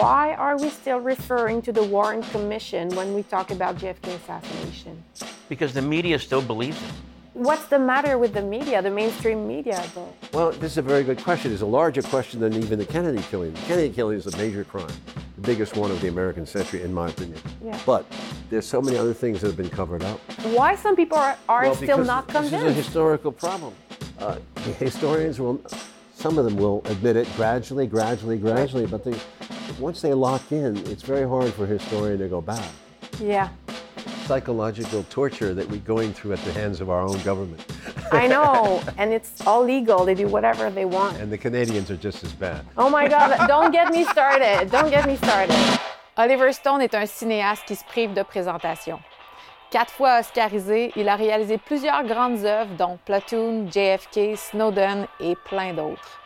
why are we still referring to the Warren Commission when we talk about JFK assassination? Because the media still believes it. What's the matter with the media, the mainstream media, though? Well, this is a very good question. It's a larger question than even the Kennedy killing. The Kennedy killing is a major crime, the biggest one of the American century, in my opinion. Yeah. But there's so many other things that have been covered up. Why some people are, are Well, still because not This is a historical problem. Uh, historians will, some of them will admit it gradually, gradually, gradually, but they, once they lock in, it's very hard for a historian to go back. Yeah, Psychological torture that we're going through at the hands of our own government. I know, and it's all legal. They do whatever they want. And the Canadians are just as bad. Oh my God! Don't get me started. Don't get me started. Oliver Stone est un cinéaste qui se prive de présentation. Quatre fois oscarisé, il a réalisé plusieurs grandes œuvres, dont Platoon, JFK, Snowden et plein d'autres.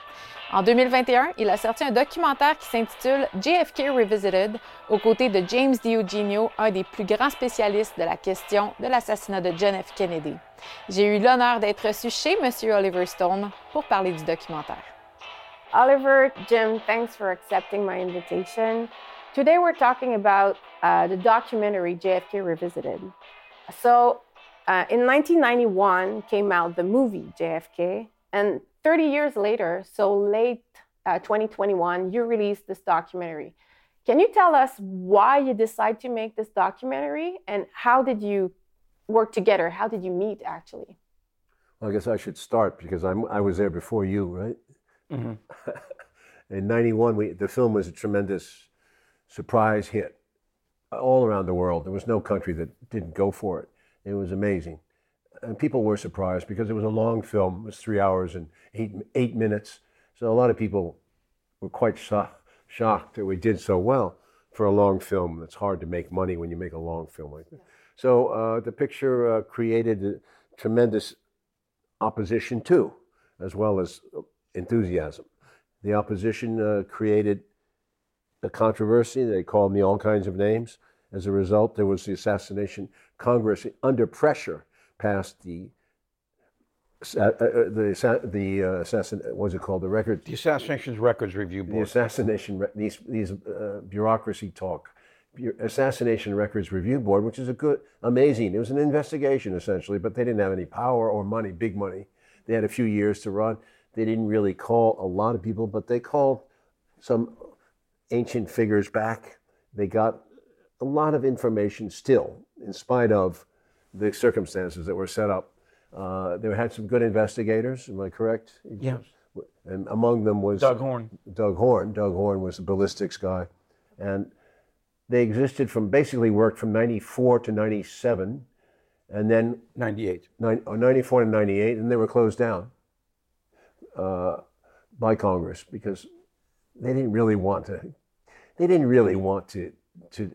En 2021, il a sorti un documentaire qui s'intitule JFK Revisited, aux côtés de James DiEugenio, un des plus grands spécialistes de la question de l'assassinat de John F. Kennedy. J'ai eu l'honneur d'être reçu chez M. Oliver Stone pour parler du documentaire. Oliver, Jim, thanks for accepting my invitation. Today we're talking about uh, the documentary JFK Revisited. So, uh, in 1991 came out the movie JFK, and 30 years later, so late uh, 2021, you released this documentary. Can you tell us why you decided to make this documentary, and how did you work together? How did you meet actually? Well, I guess I should start because I'm, I was there before you, right? In '91, we, the film was a tremendous surprise hit all around the world. There was no country that didn't go for it. It was amazing. And people were surprised because it was a long film. It was three hours and eight, eight minutes. So a lot of people were quite sho- shocked that we did so well for a long film. It's hard to make money when you make a long film like that. So uh, the picture uh, created tremendous opposition too, as well as enthusiasm. The opposition uh, created a controversy. They called me all kinds of names. As a result, there was the assassination. Congress, under pressure, passed the uh, uh, the the uh, assassin. What's it called? The record. The Assassinations Records Review board The assassination. re- These these uh, bureaucracy talk. Assassination Records Review Board, which is a good, amazing. It was an investigation essentially, but they didn't have any power or money, big money. They had a few years to run. They didn't really call a lot of people, but they called some ancient figures back. They got a lot of information still, in spite of the circumstances that were set up. Uh, they had some good investigators. Am I correct? Yeah. And among them was Doug Horne. Doug Horne. Doug Horne was the ballistics guy, and they existed from basically worked from '94 to '97, and then 98. nine- oh, 94 to 98, and they were closed down uh, by Congress because they didn't really want to. They didn't really want to to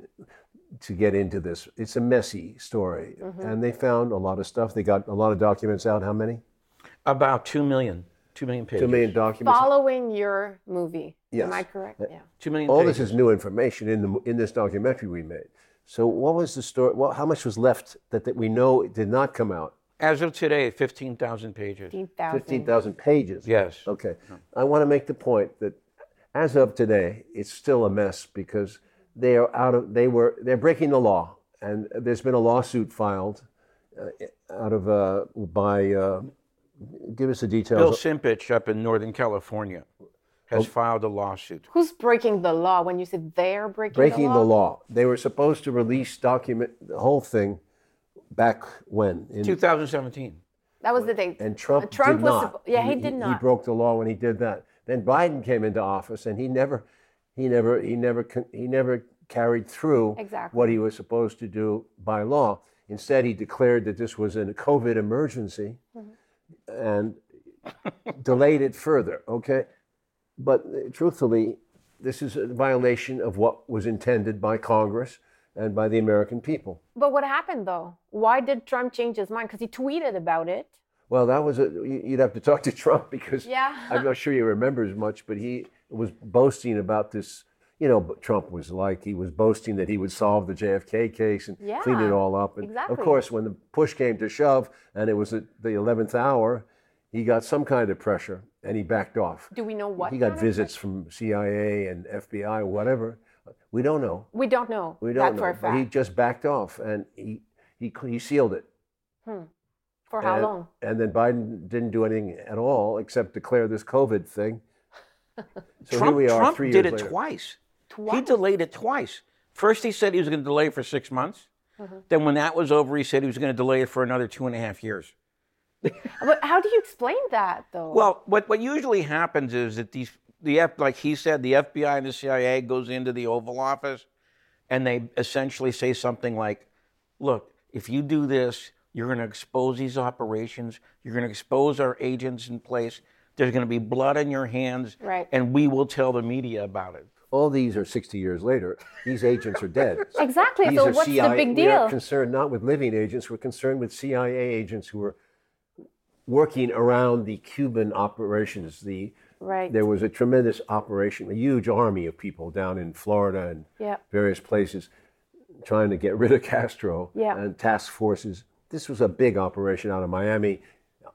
to get into this. It's a messy story, mm-hmm. and they found a lot of stuff. They got a lot of documents out. How many? About 2 million. 2 million pages. Two million documents. Following your movie, Yes. am I correct? Uh, yeah. 2 million All pages. this is new information in the in this documentary we made. So, what was the story? Well, how much was left that, that we know did not come out? As of today, 15,000 pages. 15,000. 15,000 pages. Yes. Okay. I want to make the point that as of today, it's still a mess because they are out of, they were, they're breaking the law. And there's been a lawsuit filed uh, out of, uh, by, uh, give us the details. Bill details. Simpich up in Northern California has Oh. filed a lawsuit. Who's breaking the law when you said they're breaking, breaking the law? Breaking the law? law. They were supposed to release document, the whole thing back when? In, 2017. That was the date. And Trump, Trump did was not. suppo- yeah, he did not. He broke the law when he did that. Then Biden came into office, and he never, he never, he never, he never carried through Exactly. what he was supposed to do by law. Instead, he declared that this was a COVID emergency, Mm-hmm. and delayed it further. Okay, but uh, truthfully, this is a violation of what was intended by Congress and by the American people. But what happened though? Why did Trump change his mind? Because he tweeted about it. Well, that was a. you- You'd have to talk to Trump because Yeah. I'm not sure he remembers much, but he was boasting about this. You know, Trump was like he was boasting that he would solve the JFK case and clean it all up. And exactly. of course, when the push came to shove, and it was at the eleventh hour, he got some kind of pressure and he backed off. Do we know what? He got visits from CIA and FBI, or whatever. We don't know. We don't know We don't for know. a But fact. he just backed off and he, he, he sealed it. Hmm. for how and, long? And then Biden didn't do anything at all except declare this COVID thing. So Trump, here we are Trump three did years it later. twice. He delayed it twice. First, he said he was going to delay it for six months. Mm-hmm. Then, when that was over, he said he was going to delay it for another two and a half years. But how do you explain that, though? Well, what, what usually happens is that these the F, like he said, the FBI and the CIA goes into the Oval Office, and they essentially say something like, "Look, if you do this, you're going to expose these operations. You're going to expose our agents in place. There's going to be blood on your hands, Right. and we will tell the media about it." All these are 60 years later. These agents are dead. exactly. These So are what's the CIA big We are concerned not with living agents, we're concerned with CIA agents who are working around the Cuban operations. The, Right. There was a tremendous operation, a huge army of people down in Florida and Yeah. various places trying to get rid of Castro Yeah. and task forces. This was a big operation out of Miami,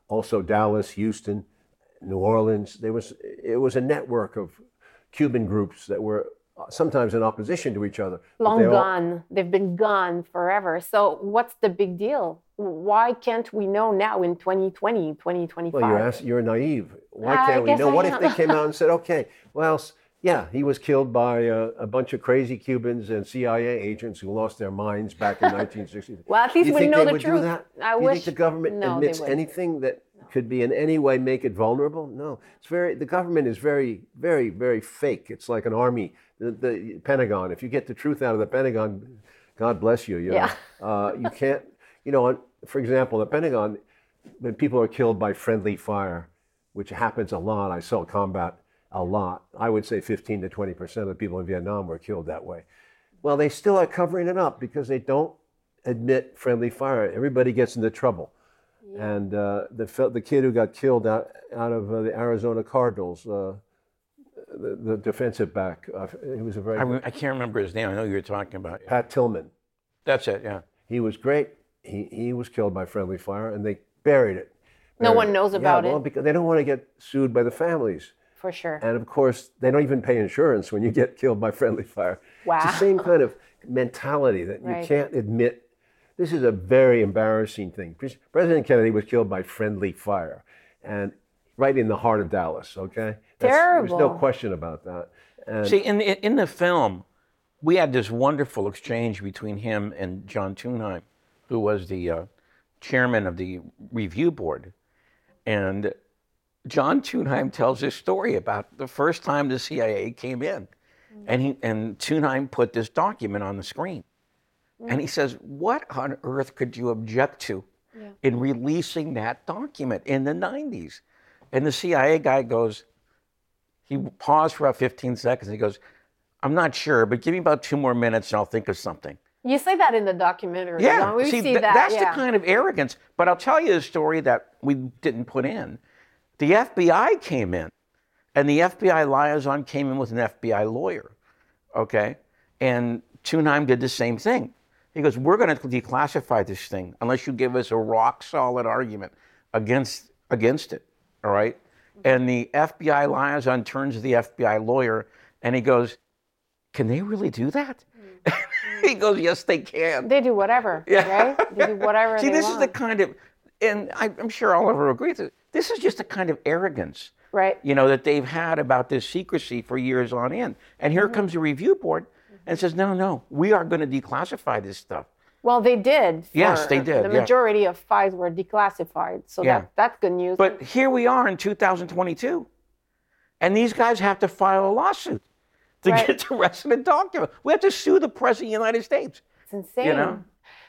also Dallas, Houston, New Orleans. There was it was a network of Cuban groups that were sometimes in opposition to each other. Long they all- gone. They've been gone forever. So what's the big deal? Why can't we know now in 2020, 2025? Well, you're ask, you're naive. Why can't we know? I What if they came out and said, okay, well, yeah, he was killed by uh, a bunch of crazy Cubans and CIA agents who lost their minds back in 1960. Well, at least you we know the would truth. Do that? I do you wish- think the government no, admits anything that could be in any way make it vulnerable? No, it's very. The government is very, very, very fake. It's like an army. The, the Pentagon. If you get the truth out of the Pentagon, God bless you. you know. Yeah. Uh, you can't. You know, for example, the Pentagon, when people are killed by friendly fire, which happens a lot. I saw combat a lot. I would say 15 to 20 percent of the people in Vietnam were killed that way. Well, they still are covering it up because they don't admit friendly fire. Everybody gets into trouble. And uh, the fel- the kid who got killed out out of uh, the Arizona Cardinals, uh, the, the defensive back, uh, he was a very I, re- I can't remember his name. I know you were talking about. it. Pat Tillman. That's it. Yeah. He was great. He he was killed by friendly fire, and they buried it. No Buried one it. knows Yeah, about well, it. because they don't want to get sued by the families. For sure. And of course, they don't even pay insurance when you get killed by friendly fire. Wow. It's Wow. the same kind of mentality that you can't admit. This is a very embarrassing thing. Pres- Kennedy was killed by friendly fire, and right in the heart of Dallas. Okay, Terrible. There's no question about that. And See, in the, in the film, we had this wonderful exchange between him and John Tunheim, who was the uh, chairman of the review board. And John Tunheim tells this story about the first time the CIA came in. And, he, and Tunheim put this document on the screen. And he says, What on earth could you object to in releasing that document in the 90s? And the CIA guy goes, he paused for about 15 seconds. He goes, I'm not sure, but give me about two more minutes and I'll think of something. You say that in the documentary. Yeah, we see, see th- that. that's yeah. the kind of arrogance. But I'll tell you a story that we didn't put in. The FBI came in, and the FBI liaison came in with an FBI lawyer, okay? And Tunheim did the same thing. He goes, We're going to declassify this thing unless you give us a rock solid argument against, against it, all right? And the FBI liaison turns to the FBI lawyer and he goes, Can they really do that? he goes, Yes, they can. They do whatever, Yeah. right? They do whatever See, this want. is the kind of, and I, I'm sure Oliver agrees. with This is just a kind of arrogance, right. you know, that they've had about this secrecy for years on end. And here Mm-hmm. comes the review board and says, no, no, we are going to declassify this stuff. Well, they did. Yes, they did, The yeah. majority of files were declassified, so Yeah. that, that's good news. But here we are in 2022, and these guys have to file a lawsuit to Right. get the rest of the document. We have to sue the president of the United States. It's insane. You know?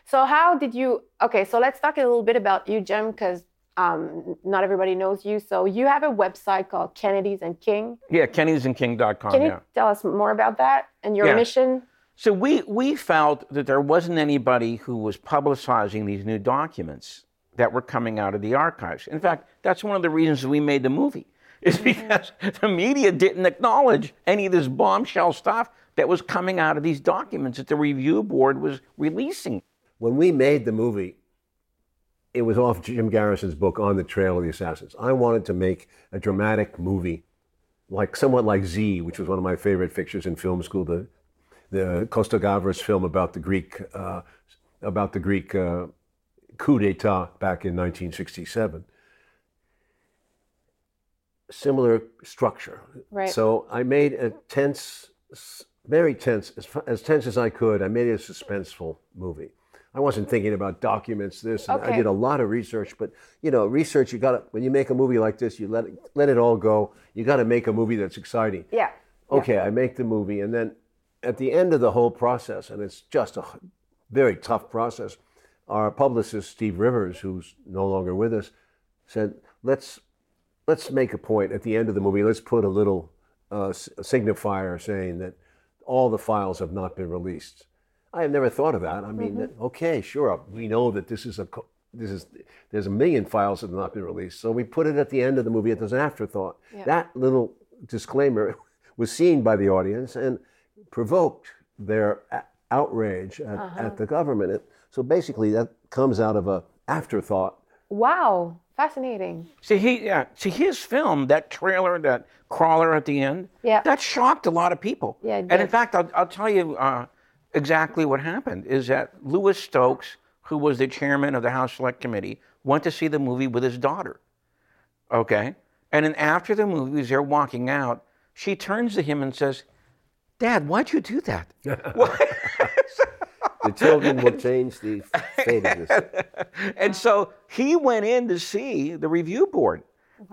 So how did you? Okay, so let's talk a little bit about you, Jim, because um, not everybody knows you. So you have a website called Kennedys and King. Yeah, kennedysandking.com. Can you yeah. tell us more about that and your Yeah. mission? So we, we felt that there wasn't anybody who was publicizing these new documents that were coming out of the archives. In fact, that's one of the reasons we made the movie, is because the media didn't acknowledge any of this bombshell stuff that was coming out of these documents that the review board was releasing. when we made the movie, it was off Jim Garrison's book On the Trail of the Assassins. I wanted to make a dramatic movie, like somewhat like Z, which was one of my favorite pictures in film school. The the Costa Gavras film about the Greek uh, about the Greek uh, coup d'état back in 1967. Similar structure. Right. So I made a tense, very tense, as, as tense as I could. I made it a suspenseful movie. I wasn't thinking about documents. This and I did a lot of research, but you know, research. You got to when you make a movie like this, you let it, let it all go. You got to make a movie that's exciting. Yeah. Okay, I make the movie, and then at the end of the whole process, and it's just a very tough process. Our publicist Steve Rivers, who's no longer with us, said, "Let's let's make a point at the end of the movie. Let's put a little uh, signifier saying that all the files have not been released." I have never thought of that. I mean, okay, sure, we know that this is a this is there's a million files that have not been released, so we put it at the end of the movie as an afterthought. That little disclaimer was seen by the audience and provoked their outrage at, at the government. It- so basically, that comes out of a afterthought. Wow. Fascinating. See, he, yeah, see his film, that trailer, that crawler at the end, Yeah. that shocked a lot of people. Yeah, it and in fact, I'll, I'll tell you uh, exactly what happened is that Louis Stokes, who was the chairman of the House Select Committee, went to see the movie with his daughter. Okay? And then after the movie, as they're walking out, she turns to him and says, Dad, why'd you do that? The children will change the fate of this. and so he went in to see the review board.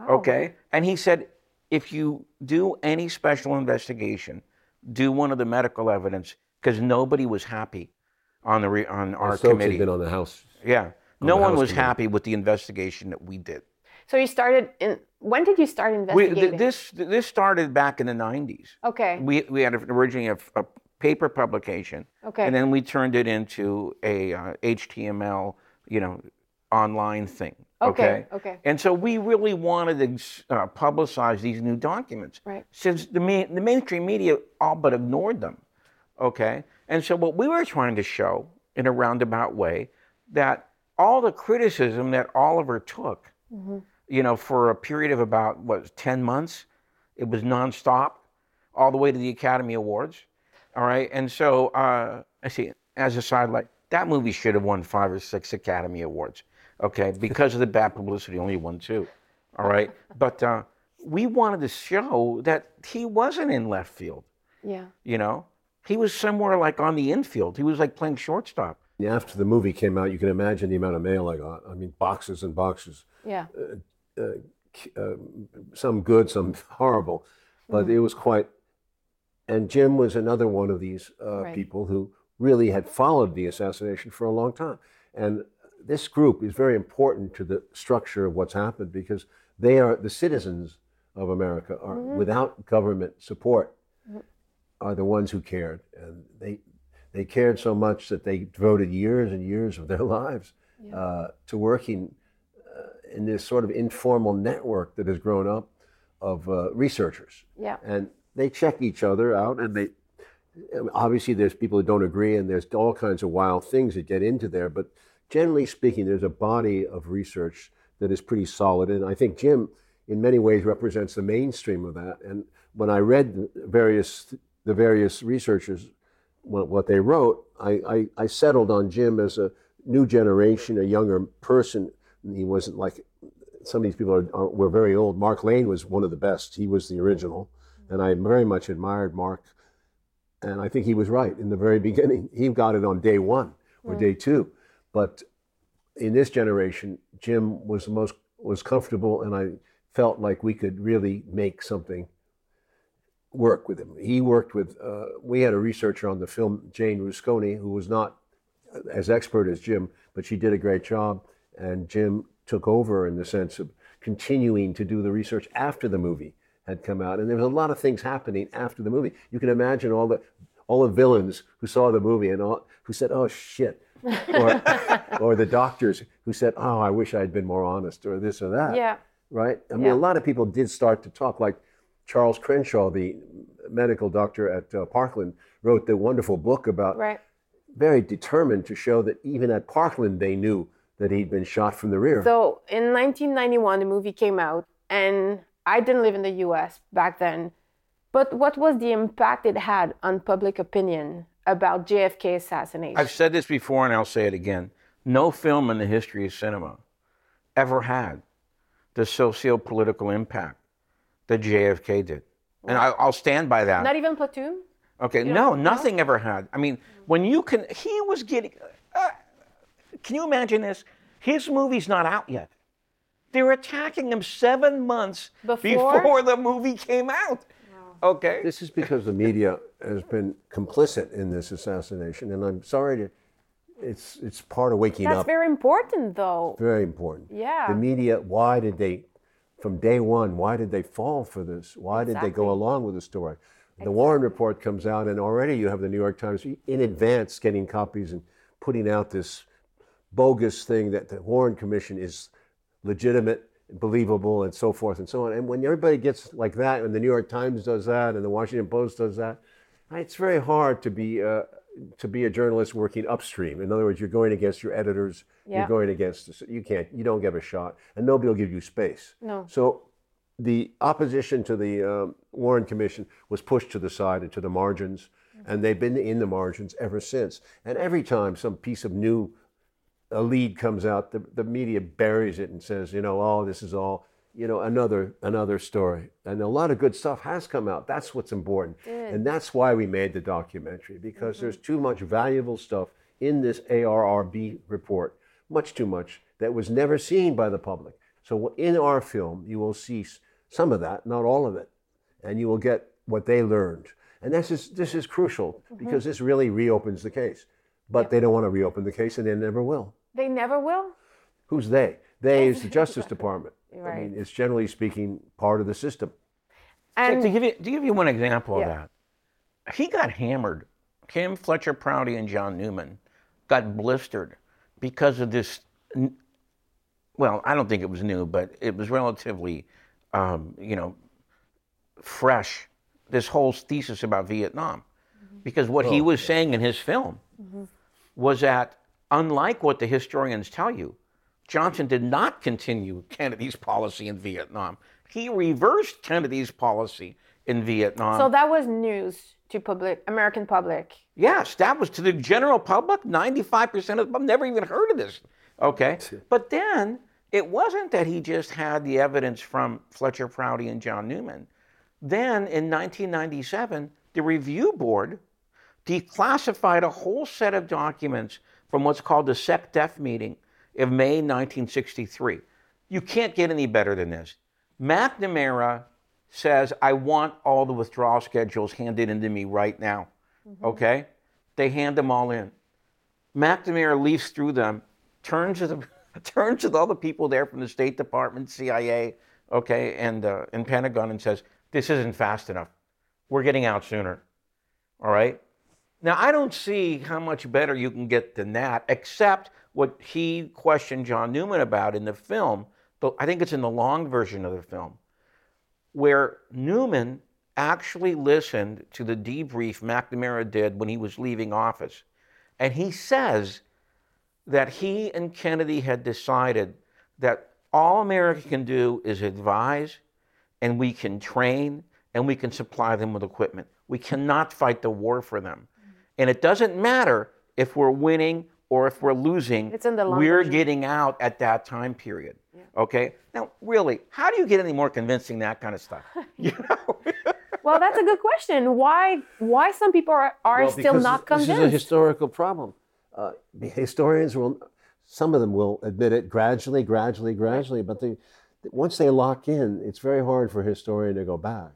Okay. And he said, if you do any special investigation, do one of the medical evidence because nobody was happy on the re- on our Stokes committee. had been on the House. yeah. No one House was committee. happy with the investigation that we did. So you started in when did you start We, investigating? th- this this started back in the 90s. okay. We, we had originally a, a paper publication. Okay. And then we turned it into a uh, HTML, you know, online thing. Okay, okay. And so we really wanted to uh, publicize these new documents. Right. Since the, ma- the mainstream media all but ignored them. Okay. And so what we were trying to show in a roundabout way that all the criticism that Oliver took, you know, for a period of about, what, 10 months, it was nonstop, all the way to the Academy Awards. All right. And so, uh, I see, as a sidelight, that movie should have won five or six Academy Awards. Okay. Because of the bad publicity, only won two. All right. But uh, we wanted to show that he wasn't in left field. yeah. You know, he was somewhere like on the infield. He was like playing shortstop. After the movie came out, you can imagine the amount of mail I got. I mean, boxes and boxes. Yeah. Uh, uh, uh, some good, some horrible, but mm-hmm. it was quite. And Jim was another one of these uh, Right. people who really had followed the assassination for a long time. And this group is very important to the structure of what's happened because they are the citizens of America are mm-hmm. without government support mm-hmm. Are the ones who cared. And they they cared so much that they devoted years and years of their lives uh, to working uh, in this sort of informal network that has grown up of uh, researchers. Yeah. and they check each other out and they obviously there's people who don't agree and there's all kinds of wild things that get into there but generally speaking there's a body of research that is pretty solid. And i think jim in many ways represents the mainstream of that. And when i read various the various researchers what, what they wrote I, I, I settled on jim as a new generation a younger person he wasn't like some of these people are, are, were very old. Mark Lane was one of the best. He was the original, and I very much admired Mark. And I think he was right in the very beginning. He got it on day one or day two, but in this generation, Jim was the most was comfortable, and I felt like we could really make something work with him. He worked with. Uh, we had a researcher on the film, Jane Rusconi, who was not as expert as Jim, but she did a great job. And Jim took over in the sense of continuing to do the research after the movie had come out. And there was a lot of things happening after the movie. You can imagine all the all the villains who saw the movie and all, who said, "Oh shit," or or the doctors who said, "Oh, I wish I'd been more honest," or this or that. Yeah. Right. I mean, Yeah. a lot of people did start to talk, like Charles Crenshaw, the medical doctor at uh, Parkland, wrote the wonderful book about Right. very determined to show that even at Parkland they knew that he'd been shot from the rear. So in 1991, the movie came out, and I didn't live in the U.S. back then. But what was the impact it had on public opinion about JFK assassination? I've said this before and I'll say it again. No film in the history of cinema ever had the socio political impact that JFK did. And I, I'll stand by that. Not even Platoon? Okay, no, nothing ever had. I mean, when you can, he was getting, uh, can you imagine this? His movie's not out yet. They were attacking him seven months Before? before the movie came out. Okay. This is because the media has been complicit in this assassination, and I'm sorry to. It's it's part of waking That's up. very important, though. Very important. Yeah. The media. Why did they, from day one? Why did they fall for this? Why did they go along with the story? The Warren report comes out, and already you have the New York Times in advance getting copies and putting out this bogus thing that the Warren Commission is legitimate, believable, and so forth and so on. And when everybody gets like that, and the New York Times does that, and the Washington Post does that, it's very hard to be uh, to be a journalist working upstream. In other words, you're going against your editors. Yeah. You're going against. You can't. You don't get a shot, and nobody will give you space. No. So the opposition to the um, Warren Commission was pushed to the side and to the margins, and they've been in the margins ever since. And every time some piece of new a lead comes out, the, the media buries it and says, you know, oh, this is all, you know, another another story. And a lot of good stuff has come out. That's what's important. And that's why we made the documentary, because there's mm-hmm. too much valuable stuff in this ARRB report, much too much, that was never seen by the public. So in our film, you will see some of that, not all of it, and you will get what they learned. And this is this is crucial mm-hmm. because this really reopens the case. But they don't want to reopen the case, and they never will. They never will? Who's they? They is the Justice Department. I mean, it's generally speaking part of the system. And to give you to give you one example Yeah. of that, he got hammered. Kim Fletcher Prouty and John Newman got blistered because of this. Well, I don't think it was new, but it was relatively, um, you know, fresh. This whole thesis about Vietnam, because what he was saying in his film was that unlike what the historians tell you, Johnson did not continue Kennedy's policy in Vietnam. He reversed Kennedy's policy in Vietnam. so that was news to public American public. yes, that was to the general public. 95% of them never even heard of this. Okay. But then it wasn't that he just had the evidence from Fletcher Prouty and John Newman. Then in 1997, the review board declassified a whole set of documents from what's called the SecDef meeting of May 1963. You can't get any better than this. McNamara says, I want all the withdrawal schedules handed in to me right now. Okay? They hand them all in. McNamara leafs through them, turns to the turns to all the people there from the State Department, CIA, okay, and uh, and Pentagon, and says, "This isn't fast enough. We're getting out sooner." All right. Now I don't see how much better you can get than that, except what he questioned John Newman about in the film. But I think it's in the long version of the film, where Newman actually listened to the debrief McNamara did when he was leaving office. And he says that he and Kennedy had decided that all America can do is advise, and we can train, and we can supply them with equipment. We cannot fight the war for them. Mm-hmm. And it doesn't matter if we're winning or if we're losing, It's in the we're version. getting out at that time period. Okay? Now, really, how do you get any more convincing that kind of stuff? You know? Well, that's a good question. Why why some people are, are Well, still because not This is a historical problem. Uh, historians will, some of them will admit it gradually, gradually, gradually, but they, once they lock in, it's very hard for a historian to go back.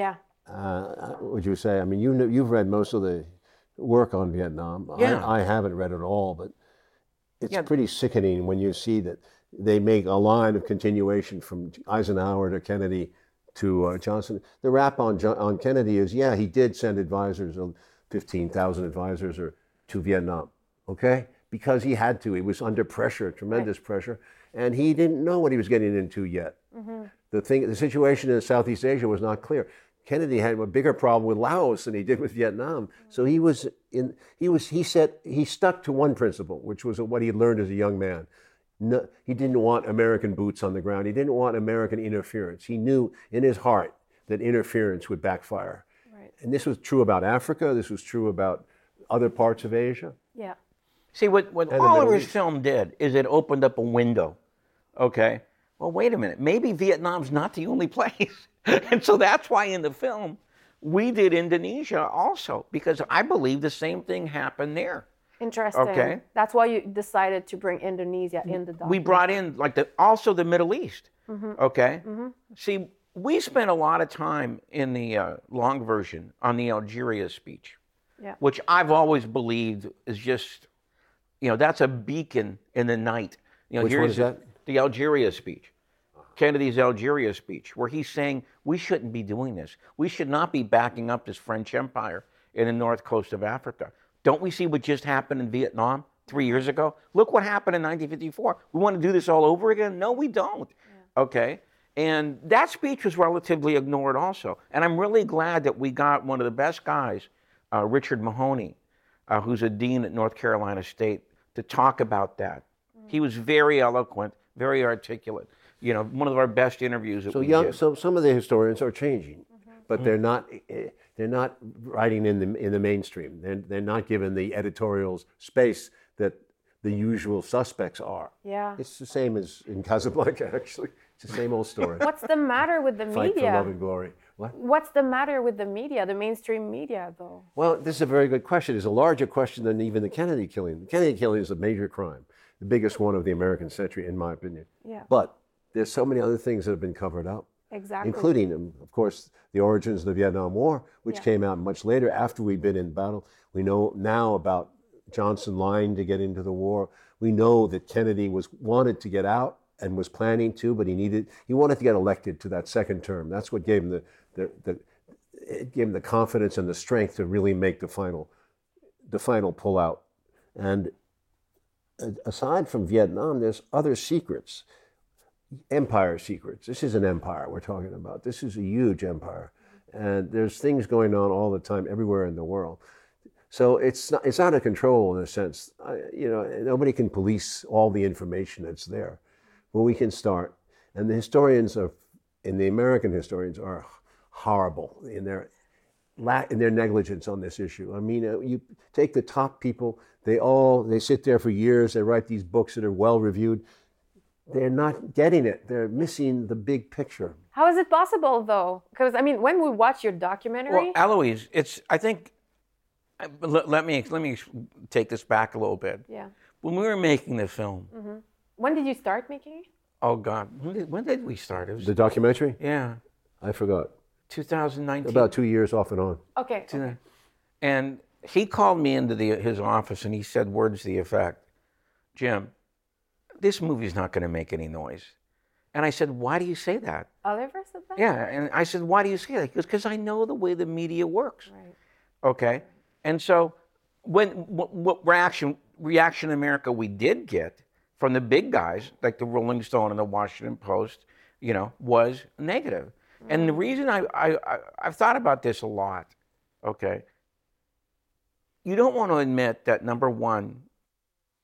yeah. Uh, would you say? I mean, you know, you've read most of the work on Vietnam. Yeah. I, I haven't read it all, but it's Yeah. pretty sickening when you see that they make a line of continuation from Eisenhower to Kennedy to uh, Johnson. The rap on on Kennedy is, yeah, he did send advisors, uh, fifteen thousand advisors, or to Vietnam. Okay, because he had to. He was under pressure, tremendous pressure, and he didn't know what he was getting into yet the thing, the situation in Southeast Asia was not clear. Kennedy had a bigger problem with Laos than he did with Vietnam. So he was in. He was. He said he stuck to one principle, which was what he had learned as a young man. No, he didn't want American boots on the ground. He didn't want American interference. He knew in his heart that interference would backfire. Right. And this was true about Africa. This was true about other parts of Asia. Yeah. See, what, what And the Oliver's film did is it opened up a window. Okay? Well, wait a minute. Maybe Vietnam's not the only place. and so that's why in the film we did Indonesia also, because I believe the same thing happened there. Interesting. Okay. That's why you decided to bring Indonesia in the documentary. we brought in like the also the Middle East. Mm-hmm. Okay. See, we spent a lot of time in the uh, long version on the Algeria speech, Yeah. which I've always believed is just, you know, that's a beacon in the night. You know, Which one here's is that? The Algeria speech. Kennedy's Algeria speech, where he's saying we shouldn't be doing this. We should not be backing up this French empire in the north coast of Africa. Don't we see what just happened in Vietnam three years ago? Look what happened in 1954. We want to do this all over again? No, we don't. Okay? And that speech was relatively ignored also. And I'm really glad that we got one of the best guys, uh, Richard Mahoney, uh, who's a dean at North Carolina State, to talk about that. He was very eloquent, very articulate. You know, one of our best interviews that So we young, did. so some of the historians are changing, Mm-hmm. but they're not. They're not writing in the in the mainstream. They're, they're not given the editorials space that the usual suspects are. Yeah. It's the same as in Casablanca. Actually, it's the same old story. What's the matter with the Fight for love media? and glory. What? What's the matter with the media, the mainstream media, though? Well, this is a very good question. It's a larger question than even the Kennedy killing. The Kennedy killing is a major crime, the biggest one of the American century, in my opinion. Yeah. But there's so many other things that have been covered up. Exactly. including, um, of course, the origins of the Vietnam War, which Yeah. came out much later after we'd been in battle. We know now about Johnson lying to get into the war. We know that Kennedy was wanted to get out and was planning to, but he needed he wanted to get elected to that second term. That's what gave him the the, the it gave him the confidence and the strength to really make the final the final pullout. And aside from Vietnam, there's other secrets empire secrets. This is an empire we're talking about. This is a huge empire. And there's things going on all the time everywhere in the world. So it's not, it's out of control in a sense. I, you know, nobody can police all the information that's there. But we can start. And the historians are, and the American historians are horrible in their in their negligence on this issue. I mean, uh, you take the top people; they all they sit there for years. They write these books that are well reviewed. They're not getting it. They're missing the big picture. How is it possible, though? Because, I mean, when we watch your documentary, Well, Eloise, it's. I think. uh, Let, let me let me take this back a little bit. yeah. When we were making the film, When did you start making it? oh God, when did, when did we start? It was The documentary? yeah, I forgot. 2019. About two years off and on. Okay. okay. And he called me into the, his office and he said words to the effect, Jim, this movie's not going to make any noise. And I said, why do you say that? Oliver said that? Yeah. And I said, why do you say that? He goes, because I know the way the media works. Right. Okay. And so when what, what reaction reaction America we did get from the big guys like the Rolling Stone and the Washington Post, you know, was negative. And the reason I, I, I I've thought about this a lot, okay. You don't want to admit that number one,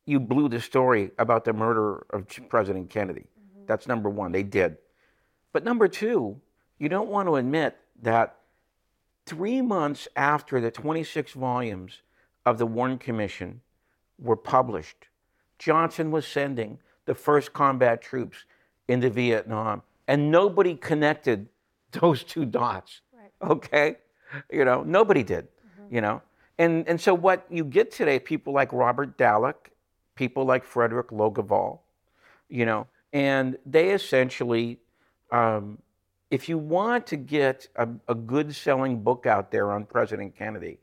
you blew the story about the murder of President Kennedy. Mm-hmm. That's number one. They did. But number two, you don't want to admit that three months after the 26 volumes of the Warren Commission were published, Johnson was sending the first combat troops into Vietnam, and nobody connected those two dots. Okay, you know, nobody did. Mm-hmm. You know, and and so what you get today, people like Robert Dallek, people like Fredrik Logevall, you know, and they essentially um, if you want to get a, a good selling book out there on President Kennedy,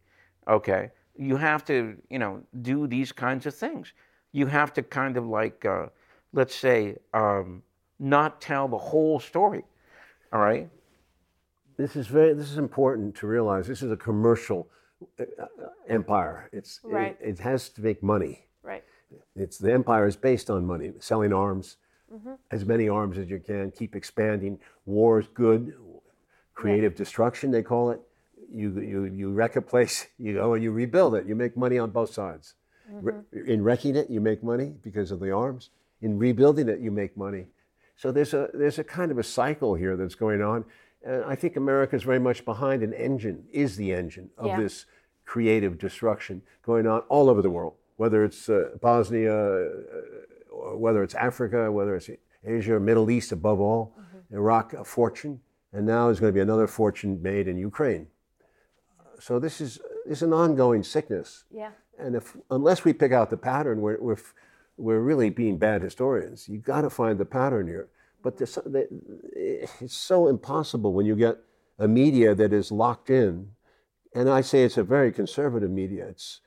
okay, you have to, you know, do these kinds of things. You have to kind of like, uh, let's say, um, not tell the whole story. All right. This is very. This is important to realize. This is a commercial uh, uh, empire. It's Right. it, it has to make money. It's the empire is based on money, selling arms, mm-hmm. as many arms as you can, keep expanding. War is good, creative destruction they call it. You you you wreck a place, you go and you rebuild it. You make money on both sides. Re- mm-hmm. in wrecking it, you make money because of the arms. In rebuilding it, you make money. So there's a there's a kind of a cycle here that's going on, And I think America is very much behind an engine, is the engine of Yeah. this creative destruction going on all over the world, whether it's uh, Bosnia, uh, or whether it's Africa, whether it's Asia, Middle East above all, Iraq, a fortune, and now there's going to be another fortune made in Ukraine. So this is, this is an ongoing sickness. Yeah. And if unless we pick out the pattern, we're, we're, we're really being bad historians. You've got to find the pattern here. But the- it's so impossible when you get a media that is locked in. And I say it's a very conservative media. It's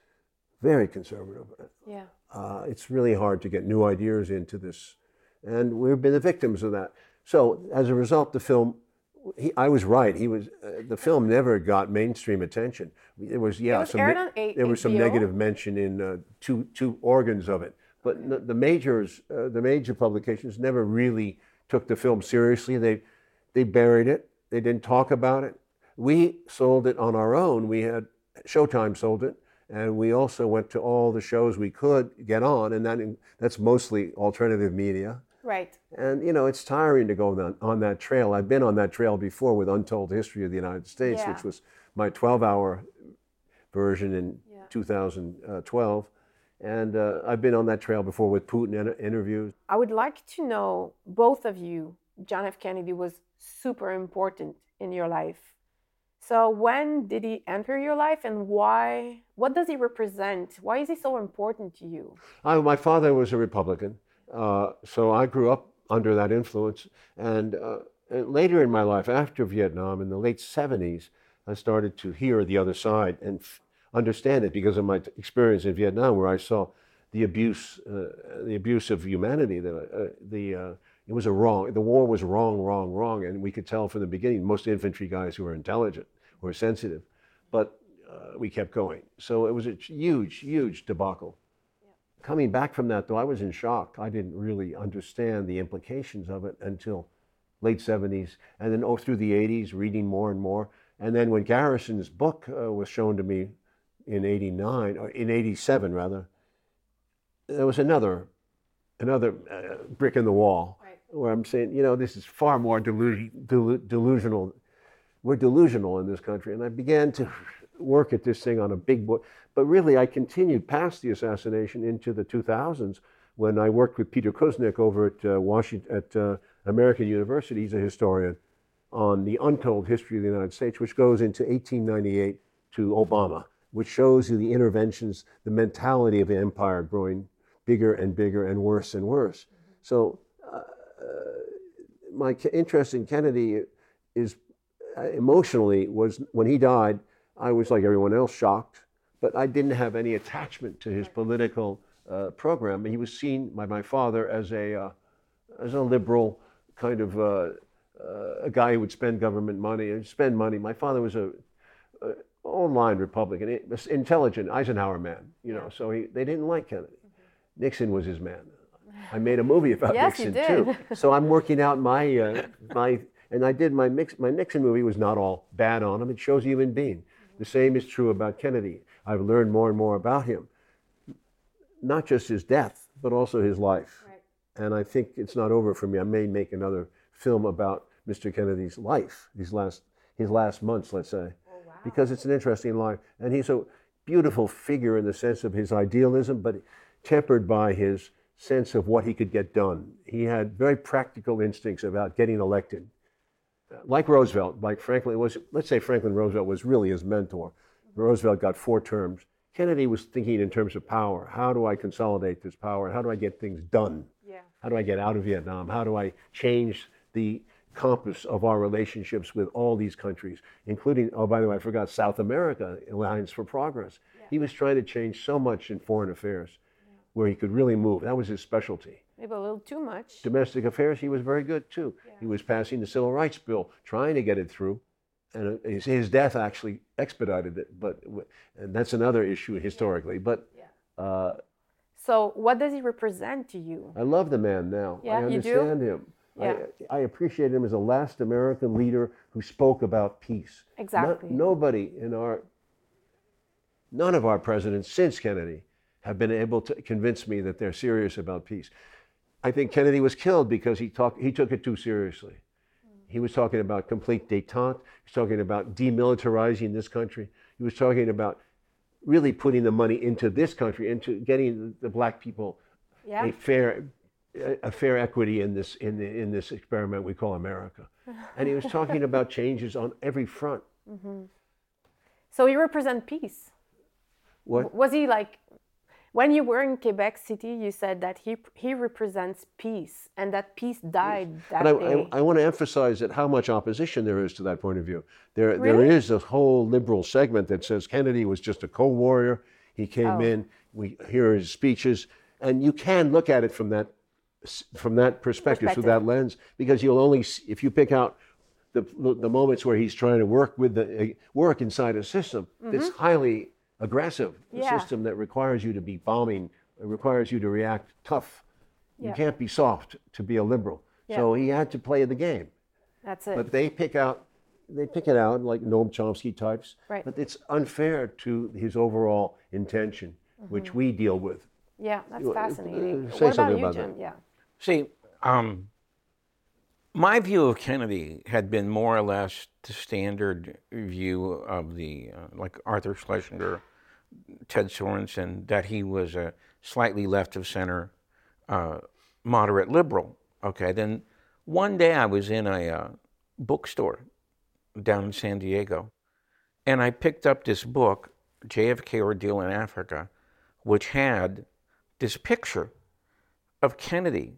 very conservative. Yeah. Uh, it's really hard to get new ideas into this. And we've been the victims of that. So as a result, the film, he, I was right. He was, uh, the film never got mainstream attention. There was, yeah, was some, aired on there was some HBO? negative mention in uh, two, two organs of it. But n- the majors, uh, the major publications never really took the film seriously. They, they buried it. They didn't talk about it. We sold it on our own. We had Showtime sold it, and we also went to all the shows we could get on, and that that's mostly alternative media. Right. And you know, it's tiring to go on, on that trail. I've been on that trail before with Untold History of the United States, Yeah. which was my 12-hour version in Yeah. 2012, and uh, I've been on that trail before with Putin in interviews. I would like to know both of you. John F. Kennedy was super important in your life. So when did he enter your life and why? What does he represent? Why is he so important to you? I, my father was a Republican, uh, so I grew up under that influence. And, uh, later in my life, after Vietnam, in the late 70s, I started to hear the other side and f- understand it because of my t- experience in Vietnam, where I saw the abuse, uh, the abuse of humanity. That uh, the uh, it was a wrong. The war was wrong, wrong, wrong, and we could tell from the beginning. Most infantry guys who were intelligent were sensitive, but uh, we kept going. So it was a huge, huge debacle. Coming back from that, though, I was in shock. I didn't really understand the implications of it until late 70s, and then oh, through the 80s, reading more and more. And then when Garrison's book uh, was shown to me in 89, or in 87 rather, there was another, another uh, brick in the wall. Where I'm saying, you know, this is far more delu- delu- delusional. We're delusional in this country. And I began to work at this thing on a big book. But really, I continued past the assassination into the 2000s when I worked with Peter Kuznick over at uh, Washington, at uh, American University. He's a historian on the untold history of the United States, which goes into 1898 to Obama, which shows you the interventions, the mentality of empire growing bigger and bigger and worse and worse. So, my interest in Kennedy is uh, emotionally was when he died, I was like everyone else shocked, but I didn't have any attachment to his political uh, program. He was seen by my father as a uh, as a liberal kind of uh, uh, a guy who would spend government money and spend money. My father was a, a online Republican, intelligent Eisenhower man, you know. So he, they didn't like Kennedy. Nixon was his man. I made a movie about Yes, you Nixon too. So I'm working out my uh, my and I did my mix. My Nixon movie was not all bad on him. It shows a human being. The same is true about Kennedy. I've learned more and more about him, not just his death, but also his life. Right. And I think it's not over for me. I may make another film about Mr. Kennedy's life, these last his last months, let's say, because it's an interesting life. And he's a beautiful figure in the sense of his idealism, but tempered by his sense of what he could get done. He had very practical instincts about getting elected. Uh, like Roosevelt, like Franklin was, let's say Franklin Roosevelt was really his mentor. Roosevelt got four terms. Kennedy was thinking in terms of power. How do I consolidate this power? How do I get things done? Yeah. How do I get out of Vietnam? How do I change the compass of our relationships with all these countries, including, oh, by the way, I forgot South America, Alliance for Progress. He was trying to change so much in foreign affairs where he could really move. That was his specialty. Maybe a little too much. Domestic affairs, he was very good too. He was passing the Civil Rights Bill, trying to get it through. And uh, his, his death actually expedited it, but and that's another issue historically. But uh, So what does he represent to you? I love the man now. Yeah, I you do? understand him. Yeah. I, I appreciate him as the last American leader who spoke about peace. Exactly. nobody in our, none of our presidents since Kennedy have been able to convince me that they're serious about peace. I think Kennedy was killed because he, talked, he took it too seriously. He was talking about complete detente. He was talking about demilitarizing this country. He was talking about really putting the money into this country, into getting the black people Yeah. a fair a fair equity in this in the, in this experiment we call America. And he was talking about changes on every front. Mm-hmm. So he represent peace. What? Was he like when you were in Quebec City? You said that he he represents peace, and that peace died that But I, day. I, I want to emphasize that how much opposition there is to that point of view. There, there Really? is a whole liberal segment that says Kennedy was just a cold warrior. He came Oh. in. We hear his speeches, and you can look at it from that from that perspective, through that lens, because you'll only if you pick out the the moments where he's trying to work with the uh, work inside a system that's highly aggressive, Mm-hmm. Yeah. system that requires you to be bombing, it requires you to react tough. You can't be soft to be a liberal. So he had to play the game. That's it. But they pick out, they pick it out like Noam Chomsky types. Right. But it's unfair to his overall intention, which we deal with. yeah, that's uh, fascinating. say what about something you, about Jim? that. Yeah. See, um, my view of Kennedy had been more or less the standard view of the, uh, like Arthur Schlesinger, Ted Sorensen, that he was a slightly left of center, uh, moderate liberal. Okay, then one day I was in a uh, bookstore down in San Diego, and I picked up this book, JFK Ordeal in Africa, which had this picture of Kennedy.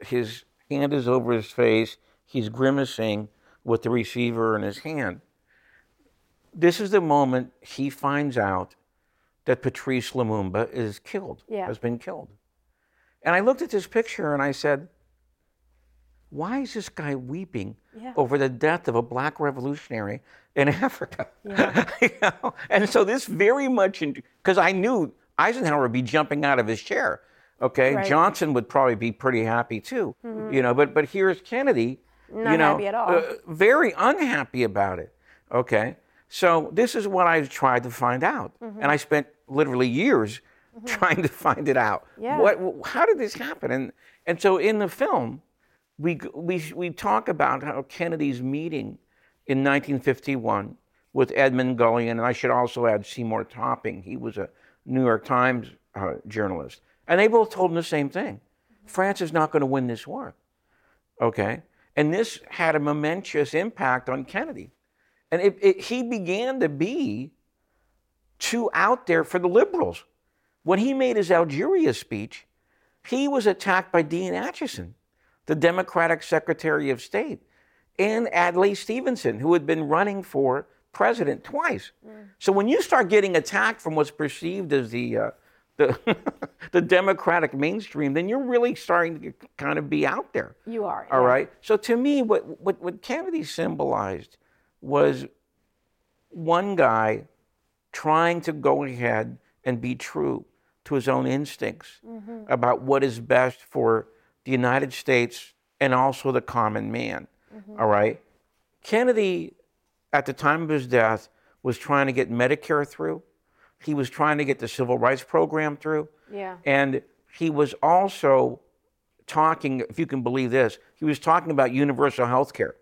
His hand is over his face. He's grimacing with the receiver in his hand. This is the moment he finds out that Patrice Lumumba is killed, Yeah. has been killed. And I looked at this picture and I said, why is this guy weeping Yeah. over the death of a black revolutionary in Africa? You know? And so this very much, because I knew Eisenhower would be jumping out of his chair. Okay, Right. Johnson would probably be pretty happy too. You know, but but here's Kennedy. Mm-hmm. Not you know, happy at all. uh, very unhappy about it. Okay, so this is what I tried to find out, Mm-hmm. and I spent literally years trying to find it out. Yeah. What? How did this happen? And and so in the film, we we we talk about how Kennedy's meeting in 1951 with Edmund Gullion, and I should also add Seymour Topping. He was a New York Times uh, journalist, and they both told him the same thing: France is not going to win this war. Okay, and this had a momentous impact on Kennedy, and it, it, he began to be too out there for the liberals. When he made his Algeria speech, he was attacked by Dean Acheson, the Democratic Secretary of State, and Adlai Stevenson, who had been running for president twice. So when you start getting attacked from what's perceived as the uh, the, the Democratic mainstream, then you're really starting to kind of be out there. You are. All yeah. right. So to me, what, what, what Kennedy symbolized was one guy trying to go ahead and be true to his own instincts mm-hmm. about what is best for the United States and also the common man. Mm-hmm. All right. Kennedy, at the time of his death, was trying to get Medicare through. He was trying to get the civil rights program through. Yeah. And he was also talking, if you can believe this, he was talking about universal health care.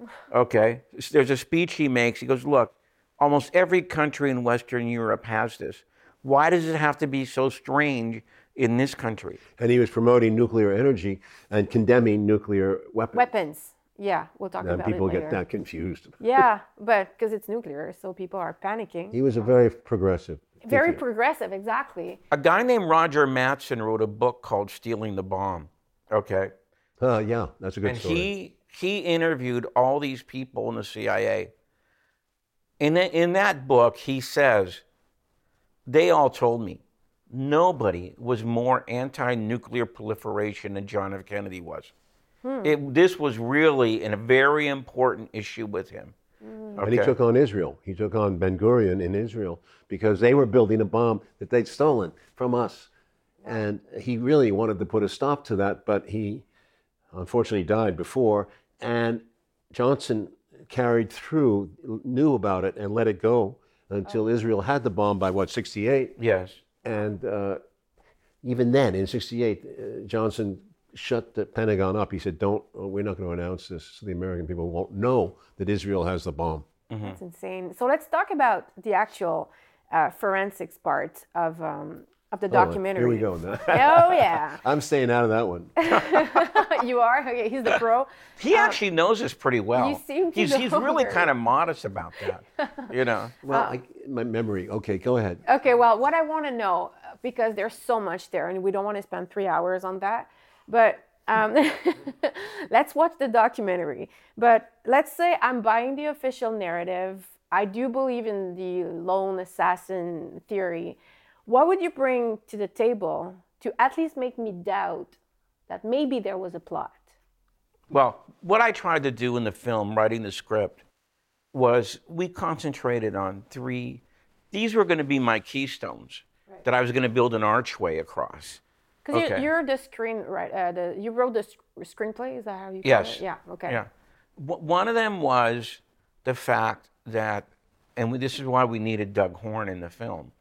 Okay. There's a speech he makes. He goes, Look, almost every country in Western Europe has this. Why does it have to be so strange in this country? And he was promoting nuclear energy and condemning nuclear weapons. Weapons. Yeah, we'll talk and about people it later. get that confused. Yeah, but because it's nuclear, so people are panicking. He was a very progressive. Very thinker. progressive, exactly. A guy named Roger Mattson wrote a book called Stealing the Bomb. Okay. Uh, yeah, that's a good and story. he he interviewed all these people in the CIA. In that, in that book, he says, they all told me nobody was more anti-nuclear proliferation than John F. Kennedy was. It, this was really a very important issue with him. And he took on Israel. He took on Ben Gurion in Israel because they were building a bomb that they'd stolen from us. And he really wanted to put a stop to that, but he unfortunately died before. And Johnson carried through, knew about it, and let it go until Israel had the bomb by what, 68? yes. And uh, even then, in 68, uh, Johnson shut the Pentagon up. He said, "Don't. oh, we're not going to announce this, so the American people won't know that Israel has the bomb." That's insane. So let's talk about the actual uh, forensics part of um, of the documentary. Here we go. Now. Oh yeah, I'm staying out of that one. you are. Okay, he's the pro. He actually knows us pretty well. you seem to he's he's really very kind of modest about that. You know. Well, I, my memory. Okay, go ahead. Okay, well, what I want to know, uh, because there's so much there, and we don't want to spend three hours on that, but um, let's watch the documentary. But let's say I'm buying the official narrative. I do believe in the lone assassin theory. What would you bring to the table to at least make me doubt that maybe there was a plot? Well, what I tried to do in the film, writing the script, was we concentrated on three. These were going to be my keystones that I was going to build an archway across. Because Okay. you, you're the screen right. Uh, the you wrote the sc- screenplay. Is that how you? call Yes. it? Yeah. Okay. Yeah. W- One of them was the fact that, and we, this is why we needed Doug Horne in the film.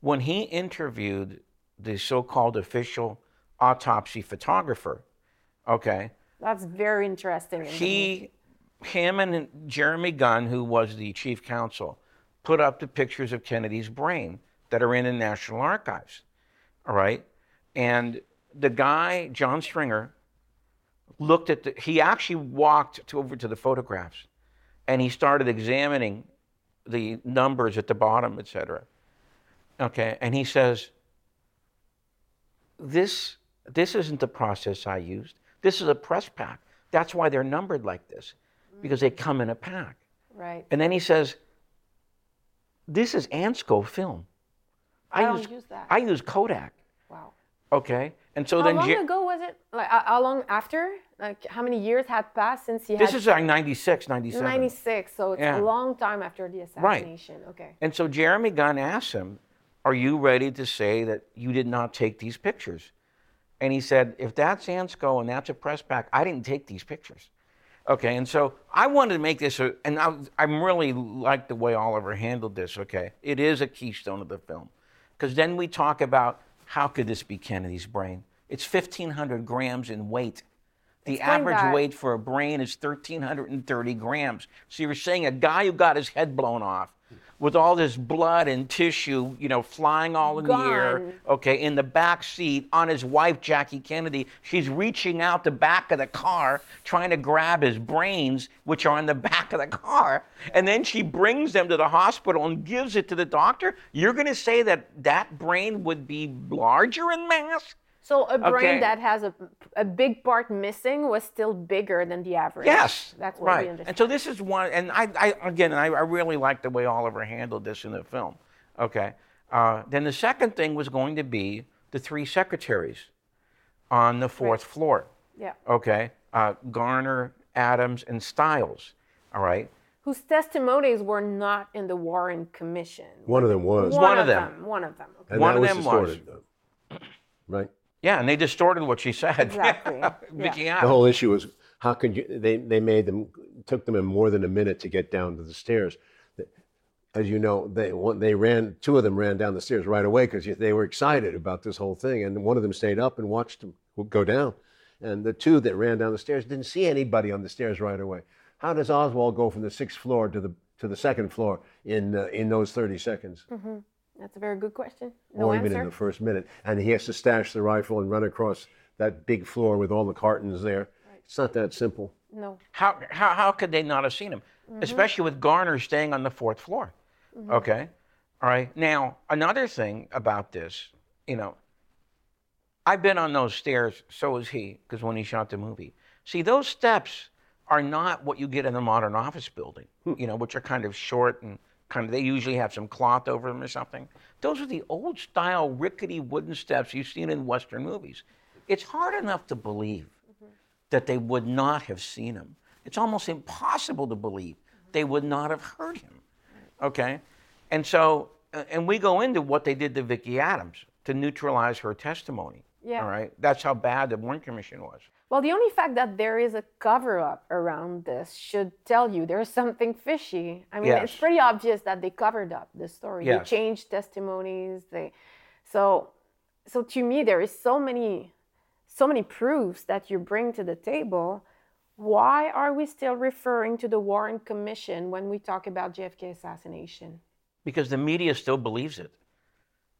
When he interviewed the so called official autopsy photographer, okay, That's very interesting. in the movie. he, him and Jeremy Gunn, who was the chief counsel, put up the pictures of Kennedy's brain that are in the National Archives. All right. And the guy, John Stringer, looked at the, he actually walked to, over to the photographs and he started examining the numbers at the bottom, et cetera. Okay. And he says, this, this isn't the process I used. This is a press pack. That's why they're numbered like this, because they come in a pack. Right. And then he says, This is Ansco film. I don't use, use that. I use Kodak. Okay. And so How then How long ago was it? Like uh, how long after? Like how many years had passed since he this had? is like 96, 97. 96. So it's Yeah. a long time after the assassination. Okay. And so Jeremy Gunn asked him, Are you ready to say that you did not take these pictures? And he said, If that's Ansco and that's a press pack, I didn't take these pictures. Okay, and so I wanted to make this, a, and I, I'm really like the way Oliver handled this. Okay, it is a keystone of the film, because then we talk about how could this be Kennedy's brain? It's 1,500 grams in weight. The Explain average that. weight for a brain is 1,330 grams. So you're saying a guy who got his head blown off with all this blood and tissue, you know, flying all in the air, Gone. okay, in the back seat on his wife, Jackie Kennedy. She's reaching out the back of the car, trying to grab his brains, which are in the back of the car. And then she brings them to the hospital and gives it to the doctor. You're going to say that that brain would be larger in mass? So a brain Okay. that has a, a big part missing was still bigger than the average. Yes, That's what right. we understand. And so this is one, and I, I again, I, I really like the way Oliver handled this in the film. Okay. Uh, then the second thing was going to be the three secretaries on the fourth floor. yeah. Okay. Uh, Garner, Adams, and Styles. All right. Whose testimonies were not in the Warren Commission. One of them was. One of them. One of them. Okay. and one that of was them was. though. Right. Yeah, and they distorted what she said. Exactly. Vicki The whole issue was how could you? They they made them took them in more than a minute to get down to the stairs. As you know, they one, they ran. Two of them ran down the stairs right away because they were excited about this whole thing, and one of them stayed up and watched them go down. And the two that ran down the stairs didn't see anybody on the stairs right away. How does Oswald go from the sixth floor to the to the second floor in uh, in those thirty seconds, That's a very good question. No or answer. even in the first minute? And he has to stash the rifle and run across that big floor with all the cartons there. It's not that simple. no. How, how, how could they not have seen him? Mm-hmm. Especially with Garner staying on the fourth floor. Mm-hmm. Okay. All right. Now, another thing about this, you know, I've been on those stairs, so has he, because when he shot the movie. See, those steps are not what you get in a modern office building, hmm. you know, which are kind of short and kind of, they usually have some cloth over them or something. Those are the old style rickety wooden steps you've seen in Western movies. It's hard enough to believe that they would not have seen him. It's almost impossible to believe they would not have heard him. Okay? And so, uh, and we go into what they did to Vicki Adams to neutralize her testimony. Yeah. All right? That's how bad the Warren Commission was. Well, the only fact that there is a cover up around this should tell you there's something fishy. I mean, it's pretty obvious that they covered up the story. They changed testimonies. They, so, so to me, there is so many so many proofs that you bring to the table, why are we still referring to the Warren Commission when we talk about JFK assassination? Because the media still believes it.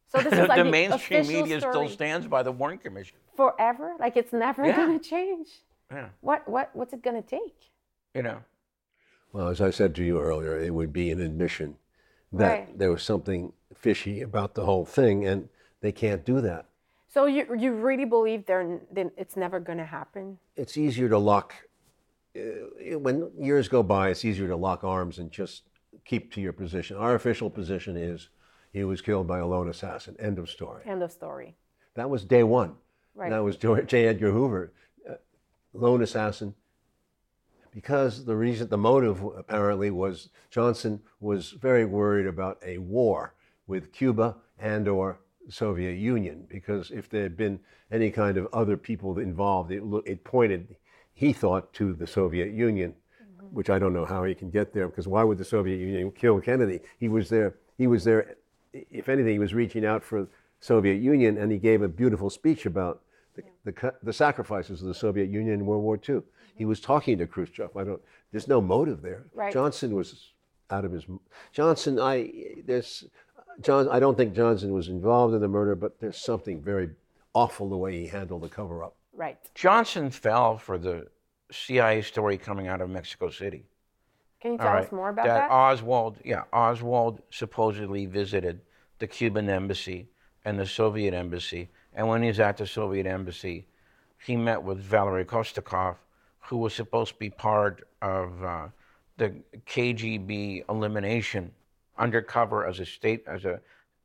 So this is like the the mainstream official media still stands by the Warren Commission. forever. Like it's never Yeah. gonna change. Yeah. What what what's it gonna take? You know. Well, as I said to you earlier, it would be an admission that Right. there was something fishy about the whole thing, and they can't do that. So you you really believe they're then it's never gonna happen? It's easier to lock, uh, when years go by, it's easier to lock arms and just keep to your position. Our official position is he was killed by a lone assassin. End of story. End of story. That was day one. Right. That was J. Edgar Hoover, uh, lone assassin. Because the reason, the motive apparently was Johnson was very worried about a war with Cuba and/or Soviet Union. Because if there had been any kind of other people involved, it, it pointed, he thought, to the Soviet Union, which I don't know how he can get there. Because why would the Soviet Union kill Kennedy? He was there. He was there. If anything, he was reaching out for Soviet Union, and he gave a beautiful speech about the, the, the sacrifices of the Soviet Union in World War II. He mm-hmm. was talking to Khrushchev. I don't. There's no motive there. Right. Johnson was out of his. m- Johnson, I there's John. I don't think Johnson was involved in the murder, but there's something very awful the way he handled the cover up. Right. Johnson fell for the CIA story coming out of Mexico City. Can you tell right. us more about that? that? Oswald, yeah, Oswald supposedly visited the Cuban embassy and the Soviet embassy. And when he was at the Soviet embassy, he met with Valery Kostikov, who was supposed to be part of uh, the KGB elimination, undercover as a state as a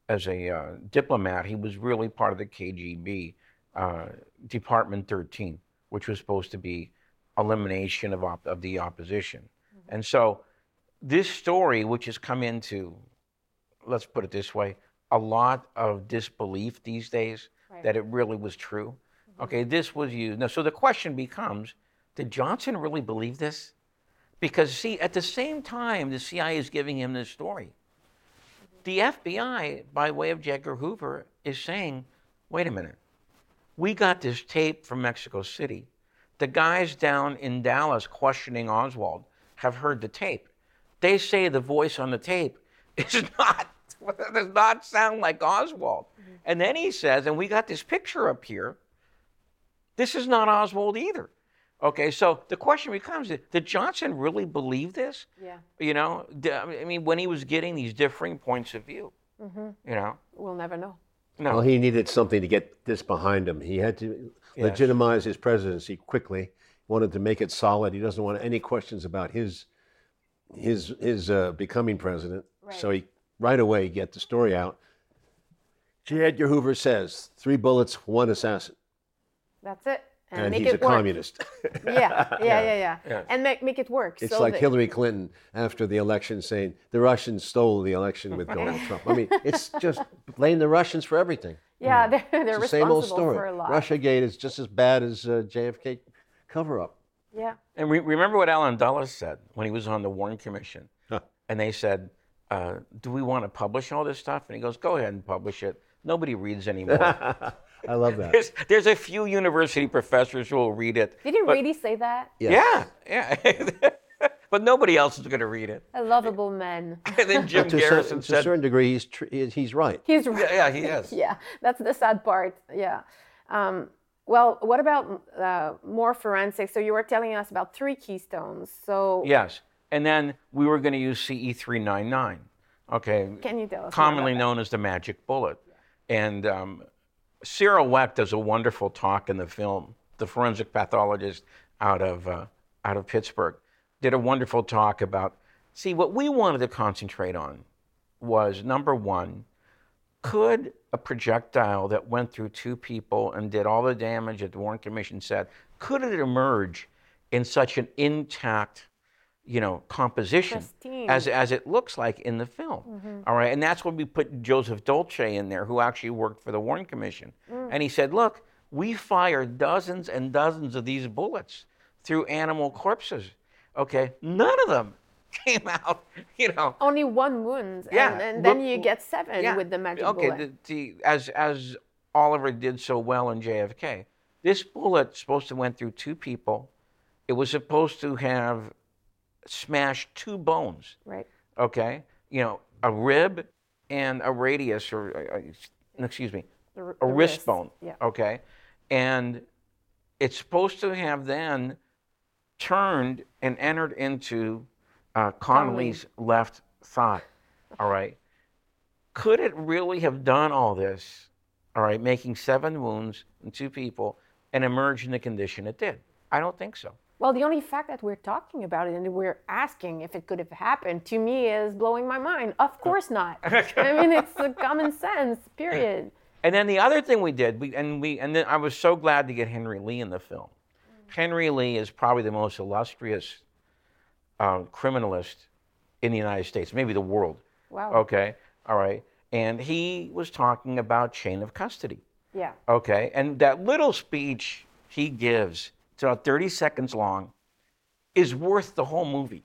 as a uh, diplomat. He was really part of the KGB uh, Department 13, which was supposed to be elimination of op- of the opposition. And so this story, which has come into, let's put it this way, a lot of disbelief these days Right. that it really was true. Mm-hmm. Okay, this was you. Now, so the question becomes did Johnson really believe this? Because, see, at the same time the CIA is giving him this story, the FBI, by way of J. Edgar Hoover, is saying, wait a minute, we got this tape from Mexico City. The guys down in Dallas questioning Oswald have heard the tape. They say the voice on the tape is not does not sound like Oswald. And then he says, and we got this picture up here. This is not Oswald either. Okay, so the question becomes: Did Johnson really believe this? Yeah. You know, I mean, when he was getting these differing points of view. mm-hmm. You know, We'll never know. no. Well, he needed something to get this behind him. He had to Yes. legitimize his presidency quickly. Wanted to make it solid. He doesn't want any questions about his his his uh, becoming president. So he right away get the story out. J. Edgar Hoover says three bullets, one assassin, That's it. and, make he's it a work. communist. Yeah, yeah, yeah, yeah. Yeah. And make make it work. It's so like that- Hillary Clinton after the election saying the Russians stole the election with Donald Trump. I mean, it's just blame the Russians for everything. Yeah, they're, they're It's the responsible same old story. for a lot. Russiagate is just as bad as uh, JFK cover up. Yeah. And re- remember what Allen Dulles said when he was on the Warren Commission, and they said, uh, "Do we want to publish all this stuff?" And he goes, "Go ahead and publish it. Nobody reads anymore. I love that. there's, there's a few university professors who will read it. Did he but- really say that? Yeah, yeah. but nobody else is going to read it. A lovable man. And then Jim to, a cer- Garrison to a said, certain degree, he's, tr- he's he's right. He's yeah, right. "Yeah, he is." Yeah, that's the sad part. Yeah. Um, well, what about uh, more forensics? So you were telling us about three keystones. So Yes, and then we were going to use CE three nine nine. Okay, can you tell us? commonly known as the magic bullet. And um, Cyril Wecht does a wonderful talk in the film. The forensic pathologist out of uh, out of Pittsburgh did a wonderful talk about. See, what we wanted to concentrate on was number one, could a projectile that went through two people and did all the damage that the Warren Commission said, could it emerge in such an intact, you know, composition as as it looks like in the film? Mm-hmm. All right, and that's when we put Joseph Dolce in there, who actually worked for the Warren Commission, mm. and he said, look, we fired dozens and dozens of these bullets through animal corpses. Okay, none of them came out, you know, Only one wound, Yeah, and, and then look- you get seven yeah. with the magic okay, bullet. the, the, as as Oliver did so well in JFK. This bullet supposed to went through two people. It was supposed to have smashed two bones. Right. Okay, you know, a rib and a radius, or uh, uh, excuse me, The, r- a the wrist wrist. bone. Yeah. Okay, and it's supposed to have then turned and entered into uh, Connolly's left thigh. All right. Could it really have done all this? All right, making seven wounds in two people and emerge in the condition it did? I don't think so. Well, the only fact that we're talking about it and we're asking if it could have happened to me is blowing my mind. Of course not. I mean, it's a common sense. Period. And then the other thing we did, we and we and then I was so glad to get Henry Lee in the film. Henry Lee is probably the most illustrious uh, criminalist in the United States, maybe the world. Wow. Okay, all right. And he was talking about chain of custody. Yeah. Okay, and that little speech he gives, it's about 30 seconds long, is worth the whole movie.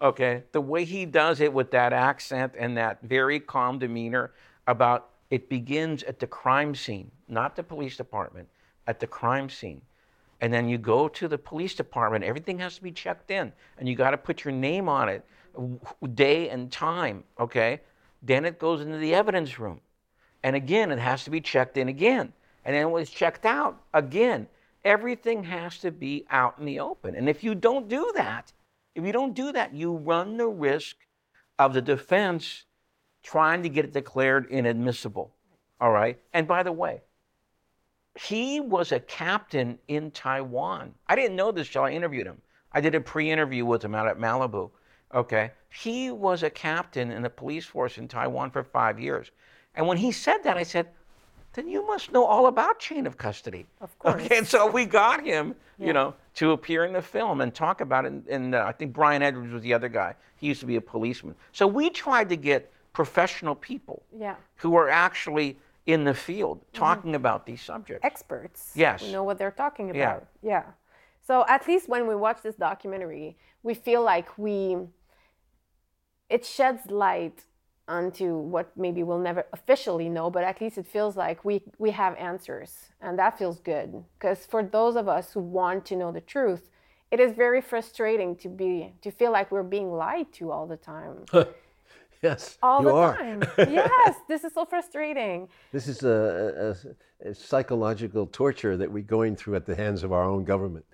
Okay, the way he does it with that accent and that very calm demeanor about it begins at the crime scene, not the police department, at the crime scene. And then you go to the police department, everything has to be checked in, and you got to put your name on it, day and time, okay? Then it goes into the evidence room. And again, it has to be checked in again. And then it was checked out again, everything has to be out in the open. And if you don't do that, if you don't do that, you run the risk of the defense trying to get it declared inadmissible. All right? And by the way, he was a captain in Taiwan. I didn't know this till I interviewed him. I did a pre interview with him out at Malibu. Okay. He was a captain in the police force in Taiwan for five years. And when he said that, I said, then you must know all about chain of custody. Of course. Okay. And so we got him, Yeah. you know, to appear in the film and talk about it. And, and uh, I think Brian Edwards was the other guy. He used to be a policeman. So we tried to get professional people Yeah. who are actually in the field talking about these subjects. Experts. Yes. Who know what they're talking about. Yeah. about. Yeah. So at least when we watch this documentary, we feel like we it sheds light onto what maybe we'll never officially know, but at least it feels like we we have answers, and that feels good. Because for those of us who want to know the truth, it is very frustrating to be to feel like we're being lied to all the time. Yes, All you the are. time. yes, this is so frustrating. This is a, a, a psychological torture that we're going through at the hands of our own government.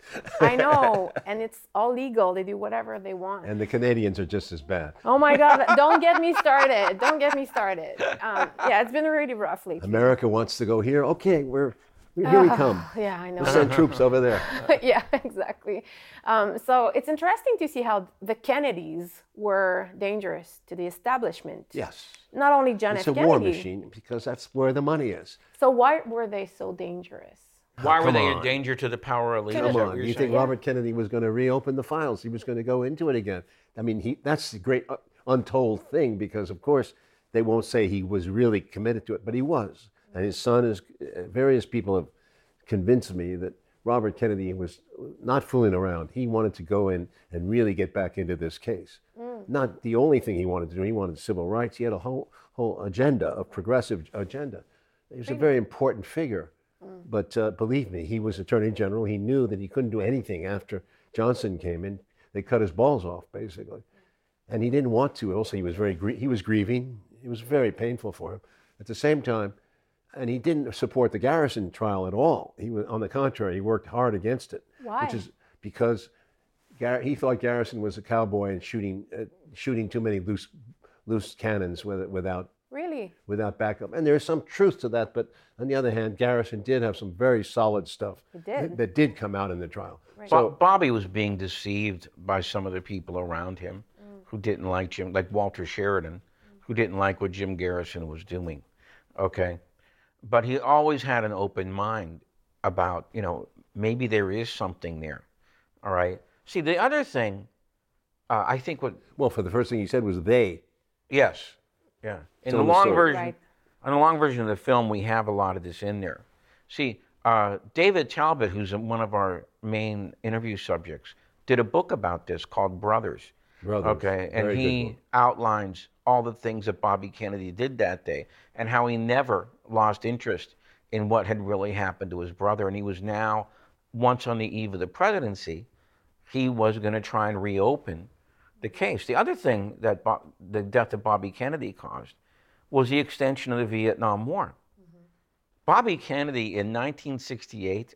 I know, and it's all legal. They do whatever they want. And the Canadians are just as bad. Oh my God! Don't get me started. Don't get me started. Um, yeah, it's been really rough lately. America wants to go here. Okay, we're here we come. Yeah, I know. We'll send troops over there. yeah, exactly. Um, so it's interesting to see how the Kennedys were dangerous to the establishment. Yes. Not only John It's F. a Kennedy. war machine because that's where the money is. So why were they so dangerous? Why were they on. a danger to the power elite? Come Is that Come what on, you're you think Robert Kennedy was going to reopen the files? He was going to go into it again. I mean, he, that's the great uh, untold thing because, of course, they won't say he was really committed to it, but he was. And his son is, uh, various people have convinced me that Robert Kennedy was not fooling around. He wanted to go in and really get back into this case. Not the only thing he wanted to do, he wanted civil rights. He had a whole, whole agenda, a progressive agenda. He was a very important figure. But uh, believe me, he was Attorney General. He knew that he couldn't do anything after Johnson came in. They cut his balls off, basically. And he didn't want to. Also, he was very grie- he was grieving. It was very painful for him. At the same time, and he didn't support the Garrison trial at all. He was, on the contrary, he worked hard against it. Why? Which is because Gar- he thought Garrison was a cowboy and shooting uh, shooting too many loose loose cannons with, without Really? without backup. And there is some truth to that, but on the other hand, Garrison did have some very solid stuff did. That, that did come out in the trial. Bo- So Bobby was being deceived by some of the people around him who didn't like Jim, like Walter Sheridan, who didn't like what Jim Garrison was doing. Okay. But he always had an open mind about, you know, maybe there is something there. All right. See, the other thing, uh, I think what, well, for the first thing he said was they. yes, yeah. In Tell the the long story. version, Right. on the long version of the film, we have a lot of this in there. See, uh, David Talbot, who's one of our main interview subjects, did a book about this called Brothers. Brothers. Okay, and Very he outlines all the things that Bobby Kennedy did that day and how he never lost interest in what had really happened to his brother. And he was now, once on the eve of the presidency, he was going to try and reopen the case. The other thing that Bo- the death of Bobby Kennedy caused was the extension of the Vietnam War. Mm-hmm. Bobby Kennedy in 1968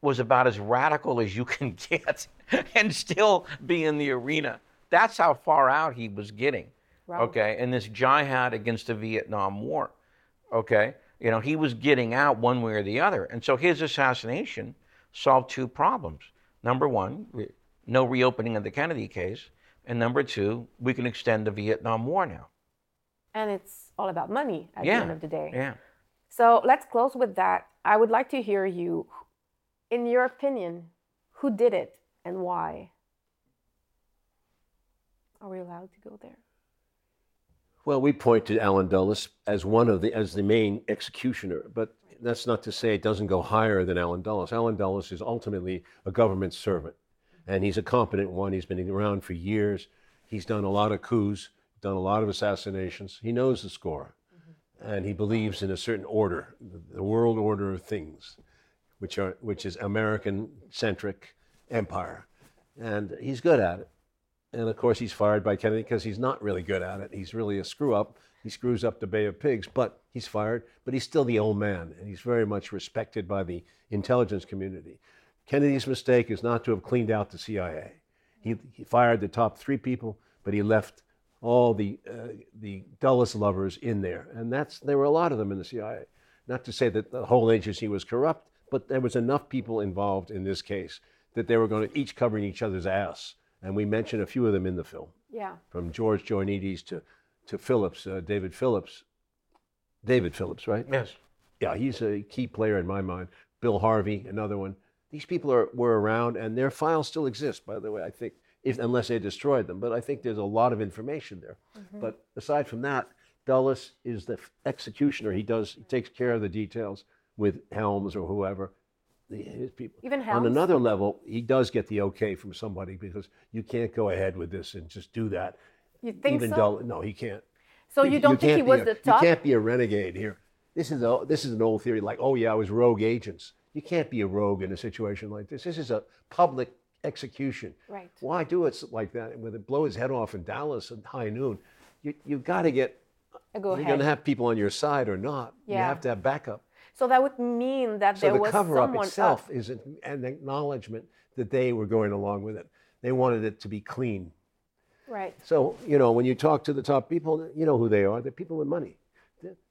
was about as radical as you can get and still be in the arena. That's how far out he was getting. Wow. Okay, and this jihad against the Vietnam War. Okay, you know, he was getting out one way or the other. And so his assassination solved two problems. Number one, no reopening of the Kennedy case. And number two, we can extend the Vietnam War now. And it's all about money at Yeah, the end of the day. Yeah. So let's close with that. I would like to hear you, in your opinion, who did it and why? Are we allowed to go there? Well, we point to Allen Dulles as one of the as the main executioner, but that's not to say it doesn't go higher than Allen Dulles. Allen Dulles is ultimately a government servant, and he's a competent one. He's been around for years. He's done a lot of coups, done a lot of assassinations. He knows the score, and he believes in a certain order, the world order of things, which are which is American centric empire, and he's good at it. And of course, he's fired by Kennedy because he's not really good at it. He's really a screw up. He screws up the Bay of Pigs, but he's fired. But he's still the old man, and he's very much respected by the intelligence community. Kennedy's mistake is not to have cleaned out the CIA. He, he fired the top three people, but he left all the uh, the Dulles lovers in there, and that's there were a lot of them in the CIA. Not to say that the whole agency was corrupt, but there was enough people involved in this case that they were going to each covering each other's ass, and we mention a few of them in the film Yeah. from George Joannides to, to Phillips, uh, David Phillips. David Phillips, right? Yes. Yeah, he's a key player in my mind. Bill Harvey, another one. These people are, were around, and their files still exist, by the way, I think, if, unless they destroyed them. But I think there's a lot of information there. But aside from that, Dulles is the executioner. He does, he takes care of the details with Helms or whoever, the, his people. Even On another level, he does get the okay from somebody because you can't go ahead with this and just do that. You think Even so? Dull, no, he can't. So you don't think he was a- the top? You can't be a renegade here. This is a, this is an old theory, like, oh yeah, I was rogue agents. You can't be a rogue in a situation like this. This is a public execution. Right. Why do it like that? And With it blow his head off in Dallas at high noon. You you got to get. Go You're going to have people on your side or not. Yeah. You have to have backup. So that would mean that So there the was cover up itself up. is an, acknowledgement that they were going along with it. They wanted it to be clean. Right. So, you know, when you talk to the top people, you know who they are. They're people with money.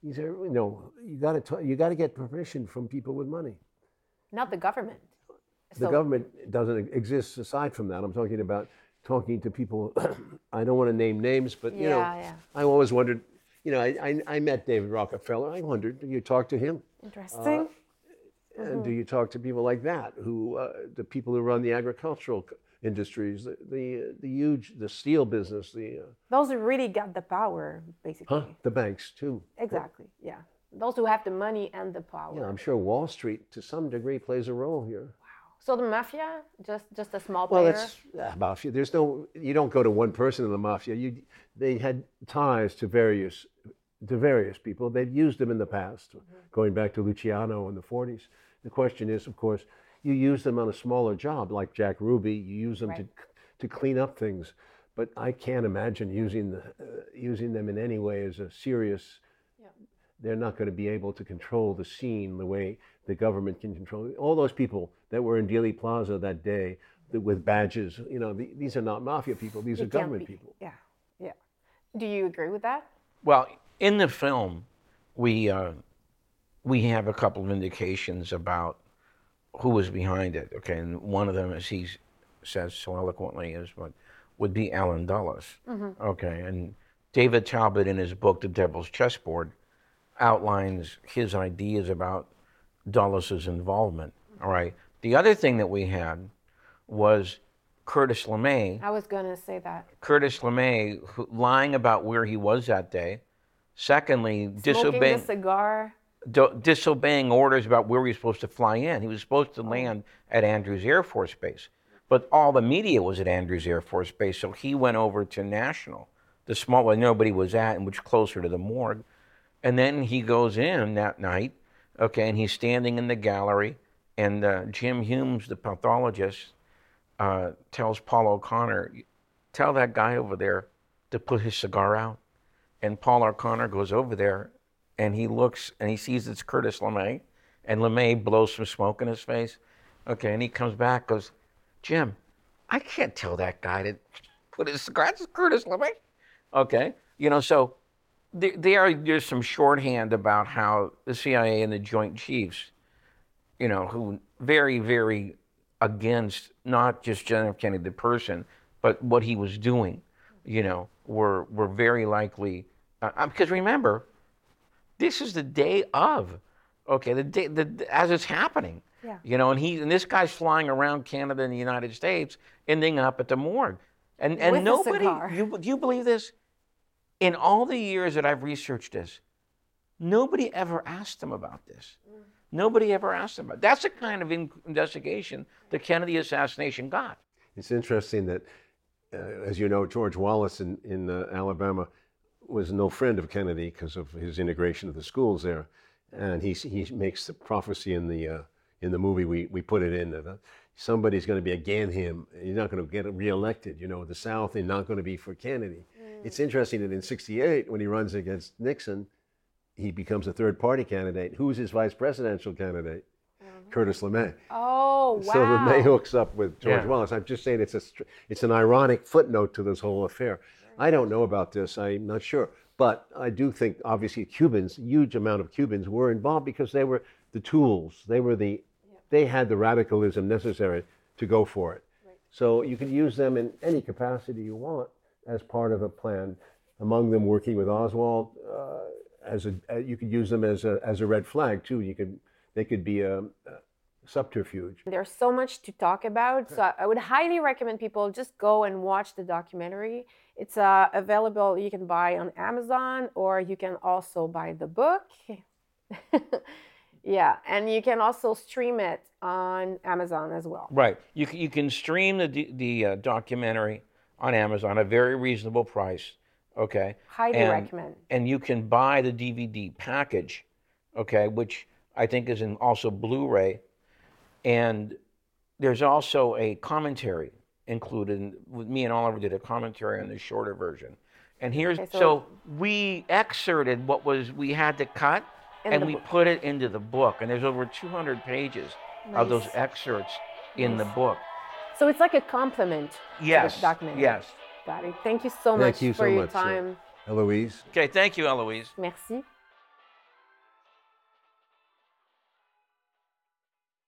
These are, you know, you got to you got to get permission from people with money. Not the government. The So- government doesn't exist aside from that. I'm talking about talking to people. I don't want to name names, but you know, Yeah, yeah. I always wondered. You know, I, I, I met David Rockefeller. I wondered, you talk to him? Interesting. And do you talk to people like that, who uh, the people who run the agricultural industries, the the, the huge the steel business, the uh, Those who really got the power, basically. huh, the banks too. Exactly. Yeah. Those who have the money and the power. Yeah, I'm sure Wall Street to some degree plays a role here. Wow. So the mafia, just just a small Well, player. that's uh, mafia. There's no, you don't go to one person in the mafia. You, they had ties to various, to various people. They've used them in the past, going back to Luciano in the 40s. The question is, of course, you use them on a smaller job, like Jack Ruby. You use them Right. to, to clean up things. But I can't imagine using the, uh, using them in any way as a serious. They're not going to be able to control the scene the way the government can control it. All those people that were in Dealey Plaza that day th- with badges, you know, the, these are not mafia people. These You are government be- people. Yeah. Yeah. Do you agree with that? Well, in the film, we uh, we have a couple of indications about who was behind it. Okay, and one of them, as he says so eloquently, is what would be Allen Dulles. Okay, and David Talbot in his book, The Devil's Chessboard, outlines his ideas about Dulles's involvement. All right. The other thing that we had was Curtis LeMay. I was going to say that. Curtis LeMay who, lying about where he was that day. Secondly, disobeying, the cigar. do, disobeying orders about where he was supposed to fly in. He was supposed to land at Andrews Air Force Base, but all the media was at Andrews Air Force Base, so he went over to National, the small one nobody was at, and which closer to the morgue. And then he goes in that night Okay, and he's standing in the gallery, and uh, Jim Humes, the pathologist, uh, tells Paul O'Connor, "Tell that guy over there to put his cigar out." And Paul O'Connor goes over there, and he looks and he sees it's Curtis LeMay, and LeMay blows some smoke in his face. Okay, and he comes back, goes, Jim, I can't tell that guy to put his cigar. It's Curtis LeMay. Okay, you know, so there, there there's some shorthand about how the CIA and the Joint Chiefs, you know, who very very against not just John F. Kennedy the person, but what he was doing, you know, were were very likely uh, because remember, this is the day of, okay, the day the, as it's happening. Yeah. You know, and he and this guy's flying around Canada and the United States, ending up at the morgue, and and With nobody. You do you believe this? In all the years that I've researched this, nobody ever asked him about this. Nobody ever asked him about. That's the kind of investigation the Kennedy assassination got. It's interesting that, uh, as you know, George Wallace in, in uh, Alabama was no friend of Kennedy because of his integration of the schools there. And he, he makes the prophecy in the, uh, in the movie, we, we put it in that uh, somebody's going to be against him. He's not going to get reelected. You know, the South is not going to be for Kennedy. It's interesting that in 68, when he runs against Nixon, he becomes a third party candidate. Who's his vice presidential candidate? Curtis LeMay. Oh, wow. So LeMay hooks up with George Yeah. Wallace. I'm just saying it's a it's an ironic footnote to this whole affair. I don't know about this. I'm not sure, but I do think obviously Cubans, huge amount of Cubans were involved because they were the tools. They were the they had the radicalism necessary to go for it. So you could use them in any capacity you want as part of a plan. Among them, working with Oswald, uh, as a uh, you could use them as a as a red flag too. You could they could be a subterfuge. There's so much to talk about. So I would highly recommend people just go and watch the documentary. It's uh, available, you can buy on Amazon or you can also buy the book. yeah, and you can also stream it on Amazon as well. Right. You can, you can stream the the uh, documentary on Amazon at a very reasonable price. Okay. Highly And- recommend. And you can buy the DVD package, okay, which I think is in also Blu-ray, and there's also a commentary included. With me and Oliver did a commentary on the shorter version. And here's Okay, so, so- we excerpted what was we had to cut, and we book. put it into the book. And there's over 200 pages of those Nice. excerpts in the book. So it's like a compliment to Yes. the documentary. Yes. Got it. Thank you so Thank much you for so your much, sir. time. Eloise. Okay. Thank you, Eloise. Merci.